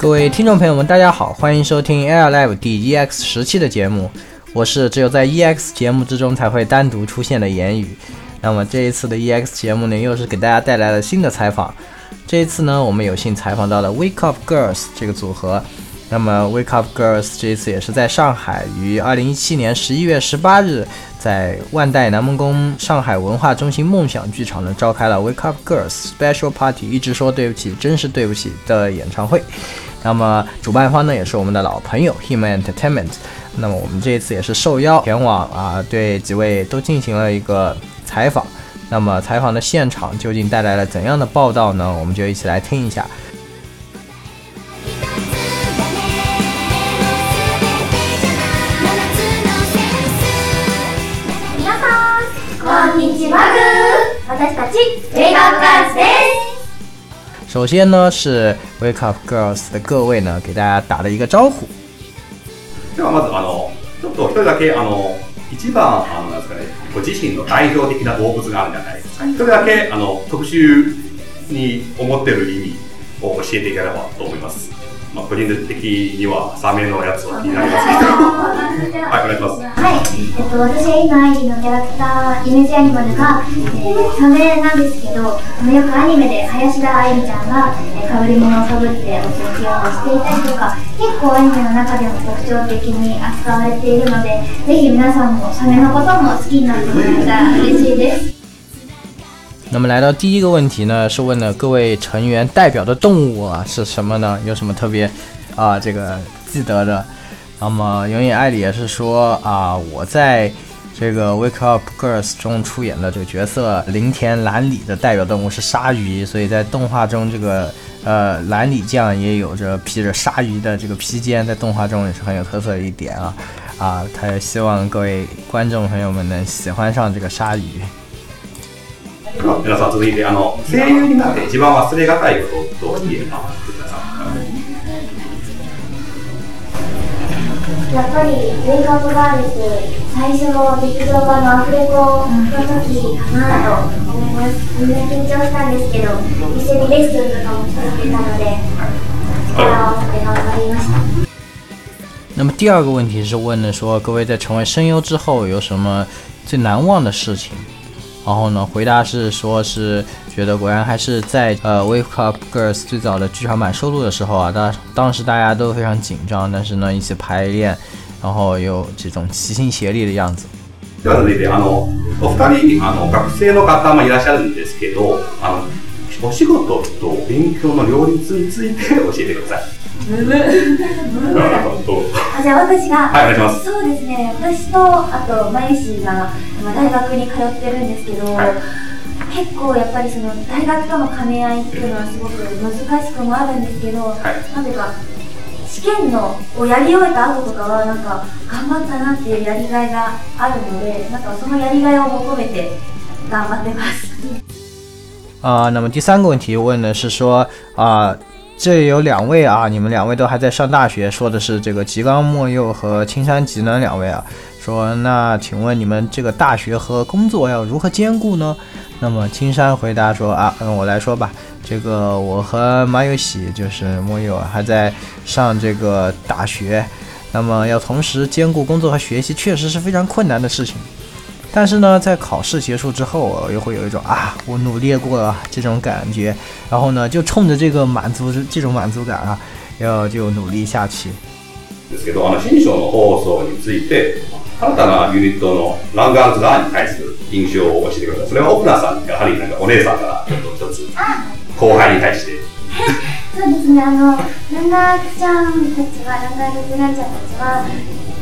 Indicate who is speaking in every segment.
Speaker 1: 各位听众朋友们，大家好，欢迎收听 Air Live 第 EX 十期的节目，我是只有在 EX 节目之中才会单独出现的言语。那么这一次的 EX 节目呢，又是给大家带来了新的采访。这一次呢，我们有幸采访到了 Wake Up Girls 这个组合。那么 Wake Up Girls 这一次也是在上海于二零一七年十一月十八日，在万代南梦宫上海文化中心梦想剧场呢，召开了 Wake Up Girls Special Party 一直说对不起，真是对不起的演唱会。那么主办方呢也是我们的老朋友 Him Entertainment，那么我们这一次也是受邀前往啊，对几位都进行了一个采访。那么采访的现场究竟带来了怎样的报道呢？我们就一起来听一下。首先呢是 Wake Up Girls 的各位呢，给大家打了一个招呼。
Speaker 2: ではまずあのちょっと一人だけあの一番あのなんですかね、ご自身の代表的な動物があるじゃないですか。一人だけあの特集に思ってる意味を教えていければと思います。まあ、トント的にはサメのやつは気になりますけど。はい、お願いします。
Speaker 3: はい、えっと、私は今、アイリーのキャラクター、イメージアニマルが、えー、サメなんですけど、よくアニメで林田愛理ちゃんが、えー、被り物をかぶってお説教をしていたりとか、結構アニメの中でも特徴的に扱われているので、ぜひ皆さんもサメのことも好きになってもらえたら嬉しいです。
Speaker 1: 那么来到第一个问题呢，是问的各位成员代表的动物啊是什么呢？有什么特别，啊这个记得的？那么永远爱里也是说啊，我在这个 Wake Up Girls 中出演的这个角色林田蓝里的代表动物是鲨鱼，所以在动画中这个呃蓝里酱也有着披着鲨鱼的这个披肩，在动画中也是很有特色的一点啊啊，他也希望各位观众朋友们能喜欢上这个鲨鱼。
Speaker 2: 皆さん続いてあの声優になって一番忘れがたいことと言えば
Speaker 3: やっぱり「ウェイクアップガールズ」最初の劇場版のアフレコの時かなと思いますみんな緊張したんですけど一緒にレッスンとかも続けたので力を合わせて頑張りました。
Speaker 1: 那么第二个问题是问的说，各位在成为声优之后有什么最难忘的事情？然后呢？回答是说是觉得果然还是在呃《Wake Up Girls》最早的剧场版收录的时候啊，当当时大家都非常紧张，但是呢一起排练，然后有这种齐心协力的样子。
Speaker 2: るど。あ
Speaker 3: じゃあ私が
Speaker 2: はいお願いします
Speaker 3: そうですね私とあとマユシーが大学に通ってるんですけど、
Speaker 2: はい、
Speaker 3: 結構やっぱりその大学との兼ね合いっていうのはすごく難しくもあるんですけど、は
Speaker 2: い、
Speaker 3: なぜか試験のをやり終えた後とかはなんか頑張ったなっていうやりがいがあるのでなんかそのやりがいを求めて頑張ってます。
Speaker 1: 啊、呃，那么第三个问题问的是说啊、呃这有两位啊，你们两位都还在上大学，说的是这个吉冈末佑和青山吉能两位啊，说那请问你们这个大学和工作要如何兼顾呢？那么青山回答说啊，我来说吧，这个我和马有喜就是末佑还在上这个大学，那么要同时兼顾工作和学习，确实是非常困难的事情。但是呢，在考试结束之后，我又会有一种啊，我努力过了这种感觉。然后呢，就冲着这个满足这种满足感啊，要就努力下去。
Speaker 2: ですけど、あの新作の放送について、新たなユニットのランガーズラーに対する印象を教えてください。それはオプナーさんやはりなんかお姉さんから一つ。後輩に対して。
Speaker 3: そうですね。あのランガーズちゃんたちは、ランガーズラーちゃんたちは。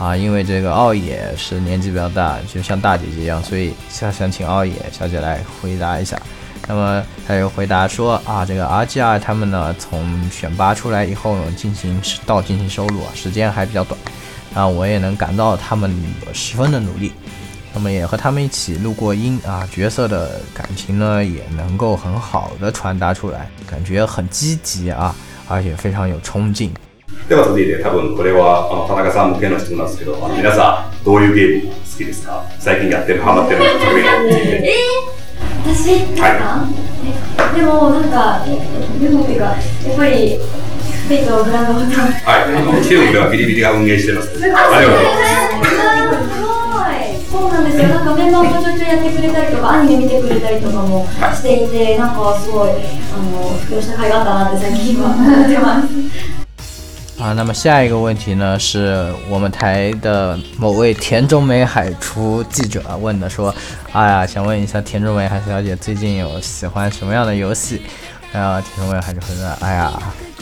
Speaker 1: 啊，因为这个奥野是年纪比较大，就像大姐姐一样，所以想想请奥野小姐来回答一下。那么，她有回答说啊，这个 RGR 他们呢，从选拔出来以后呢，进行到进行收录啊，时间还比较短。啊，我也能感到他们十分的努力。那么也和他们一起录过音啊，角色的感情呢也能够很好的传达出来，感觉很积极啊，而且非常有冲劲。
Speaker 2: では続いて多分これはあの田中さん向けの質問なんですけど、あの皆さんどういうゲーム好きですか最近やってるハマってる特にえー、
Speaker 3: 私でか、はい、でもなんかでもっていうかやっぱりフェイトランドホタ
Speaker 2: はいあのチームではビリビリが運営してますありがとうございます
Speaker 3: そうなんですよなんかメンバーもちょいちょいやってくれたりとかアニメ見てくれたりとかもしていて、はい、なんかすごいあの普及した甲斐があったなって最近は思ってます
Speaker 1: 啊，那么下一个问题呢，是我们台的某位田中美海出记者问的，说，哎呀，想问一下田中美海小姐最近有喜欢什么样的游戏？然后田中美海就会说，哎呀，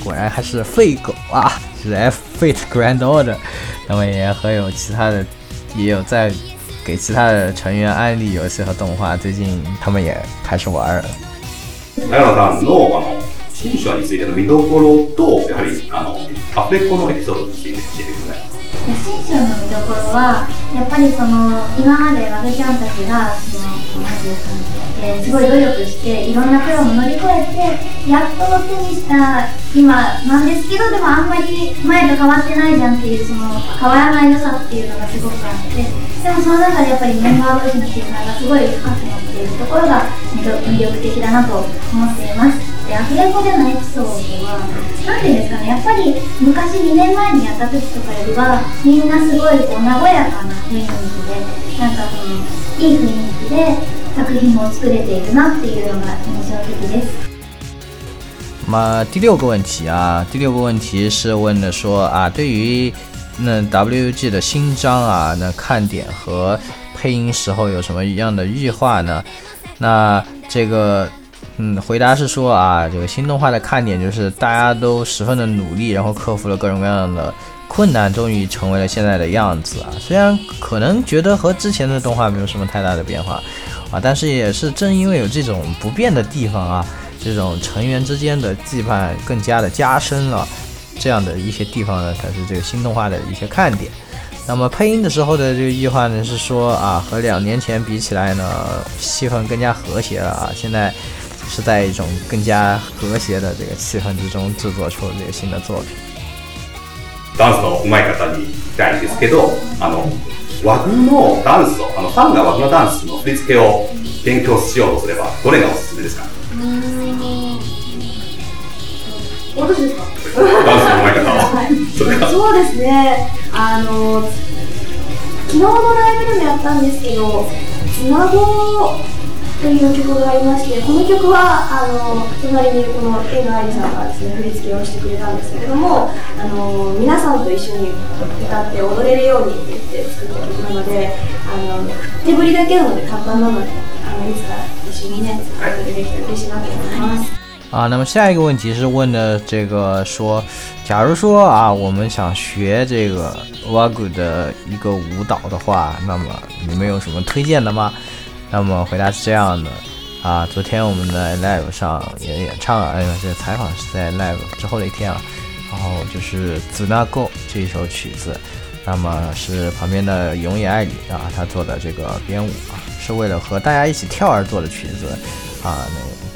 Speaker 1: 果然还是废狗啊，就是 F Fate grand o r d 那么也很有其他的，也有在给其他的成员安利游戏和动画，最近他们也开始玩。
Speaker 2: あでこのエピソードを聞いてるぐらい
Speaker 3: 新章の見どころはやっぱりその今まで和田ちゃんたちがそのまえー、すごい努力していろんな苦労も乗り越えてやっと手にした今なんですけどでもあんまり前と変わってないじゃんっていうその変わらない良さっていうのがすごくあってでもその中でやっぱりメンバー同士の絆がすごい深くなって。ていうところが魅力的だなと思っていますでアフレコでのエピソードは何ていうんですかねやっぱり昔2年前にやった時とかよりはみんなすごいこう和やかな雰囲気でなんかそのいい雰囲気で作品を作れているなっていうのが印象的です。
Speaker 1: 那第六个问题啊，第六个问题是问的说啊，对于那 WG 的新章啊，那看点和配音时候有什么一样的异化呢？那这个，嗯，回答是说啊，这个新动画的看点就是大家都十分的努力，然后克服了各种各样的困难，终于成为了现在的样子啊。虽然可能觉得和之前的动画没有什么太大的变化啊，但是也是正因为有这种不变的地方啊，这种成员之间的羁绊更加的加深了，这样的一些地方呢，才是这个新动画的一些看点。那么配音的时候的这个意话呢，是说啊，和两年前比起来呢，气氛更加和谐了啊。现在是在一种更加和谐的这个气氛之中制作出这个新的作品。
Speaker 2: ダンスの上手い方にしたいですけど、あの和牛のダンス、あのさんが和牛のダンスの振り付けを勉強しようとすれば、どれがおすすめですか？
Speaker 3: うん。どですか？
Speaker 2: ダンスの上手い方は、そ
Speaker 3: うですね。あの昨日のライブでもやったんですけど「つなご」という曲がありましてこの曲はあの隣にいるこの江野愛理さんがですね振り付けをしてくれたんですけれどもあの皆さんと一緒に歌って踊れるようにって言って作った曲なのであの手振りだけなので簡単なのであのいつか一緒にね作ってできたら嬉しいなと思います。
Speaker 1: 啊，那么下一个问题是问的这个说，假如说啊，我们想学这个 WAGU 的一个舞蹈的话，那么你们有什么推荐的吗？那么回答是这样的啊，昨天我们在 Live 上也演唱了，哎呀，这采访是在 Live 之后的一天啊，然后就是《子 Go 这一首曲子，那么是旁边的永野爱里啊，他做的这个编舞啊，是为了和大家一起跳而做的曲子啊，那。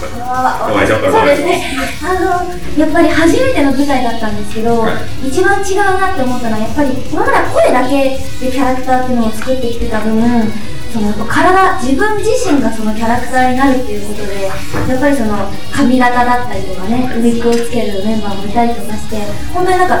Speaker 3: そうですねあのやっぱり初めての舞台だったんですけど、はい、一番違うなって思ったのはやっぱり今まで声だけでキャラクターっていうのを作ってきてた分その体自分自身がそのキャラクターになるっていうことでやっぱりその髪型だったりとかねウィッグをつけるメンバーもいたりとかして本当になんか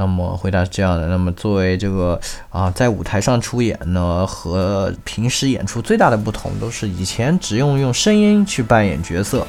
Speaker 1: 那么回答是这样的。那么作为这个啊，在舞台上出演呢，和平时演出最大的不同，都是以前只用用声音去扮演角色，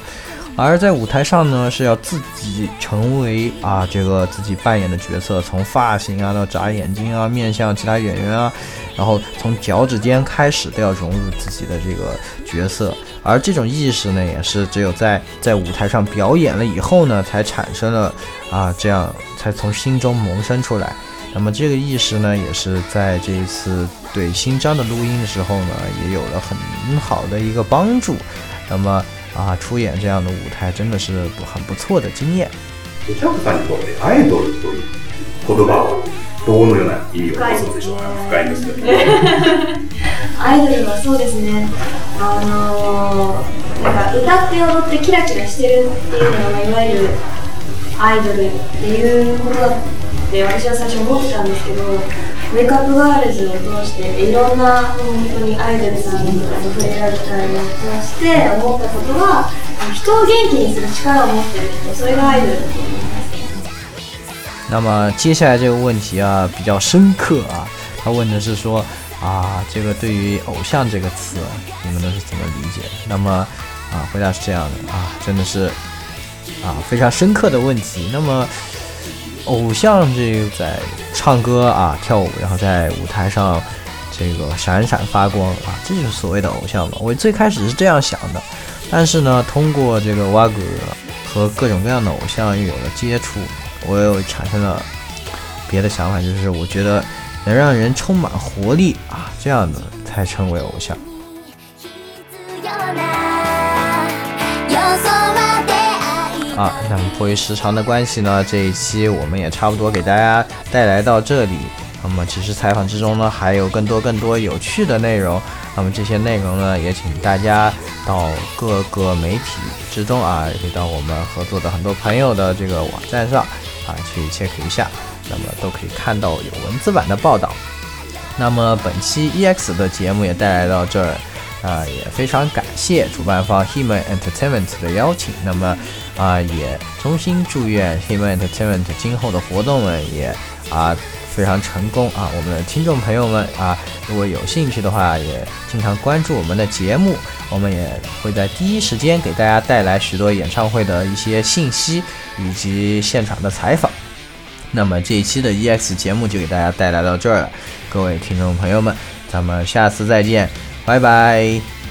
Speaker 1: 而在舞台上呢，是要自己成为啊，这个自己扮演的角色，从发型啊到眨眼睛啊，面向其他演员啊，然后从脚趾尖开始都要融入自己的这个角色。而这种意识呢，也是只有在在舞台上表演了以后呢，才产生了啊这样。才从心中萌生出来。那么这个意识呢，也是在这一次对新章的录音的时候呢，也有了很好的一个帮助。那么啊，出演这样的舞台真的是很不错的经验。
Speaker 2: 这样子感觉多美，アイドルドリ。言葉をどのような意味を想像でしょ。がいますよね。
Speaker 3: アイドルはそうですね。あのなんか歌って踊ってキラキラしてるっていうのがいわゆる。アイドルっていうことだって私は最初思ってたんですけどウェイクアップガールズを通していろんな本当にアイドルさんに触れ合う機会を通して思ったことは人を元気にする力を持ってる人それがアイドルだと思います
Speaker 1: 那么接下来这个问题啊比较深刻啊，他问的是说啊，这个对于“偶像”这个词，你们都是怎么理解？那么啊，回答是这样的啊，真的是啊，非常深刻的问题。那么，偶像这在唱歌啊、跳舞，然后在舞台上这个闪闪发光啊，这就是所谓的偶像嘛。我最开始是这样想的，但是呢，通过这个蛙哥和各种各样的偶像又有了接触，我又产生了别的想法，就是我觉得能让人充满活力啊，这样的才成为偶像。啊，那么，迫于时长的关系呢，这一期我们也差不多给大家带来到这里。那么，其实采访之中呢，还有更多更多有趣的内容。那么，这些内容呢，也请大家到各个媒体之中啊，也到我们合作的很多朋友的这个网站上啊去 check 一下。那么，都可以看到有文字版的报道。那么，本期 EX 的节目也带来到这儿啊，也非常感谢主办方 Human Entertainment 的邀请。那么。啊，也衷心祝愿 h i m e n t t a m e n t 今后的活动们也啊非常成功啊！我们的听众朋友们啊，如果有兴趣的话，也经常关注我们的节目，我们也会在第一时间给大家带来许多演唱会的一些信息以及现场的采访。那么这一期的 EX 节目就给大家带来到这儿了，各位听众朋友们，咱们下次再见，拜拜。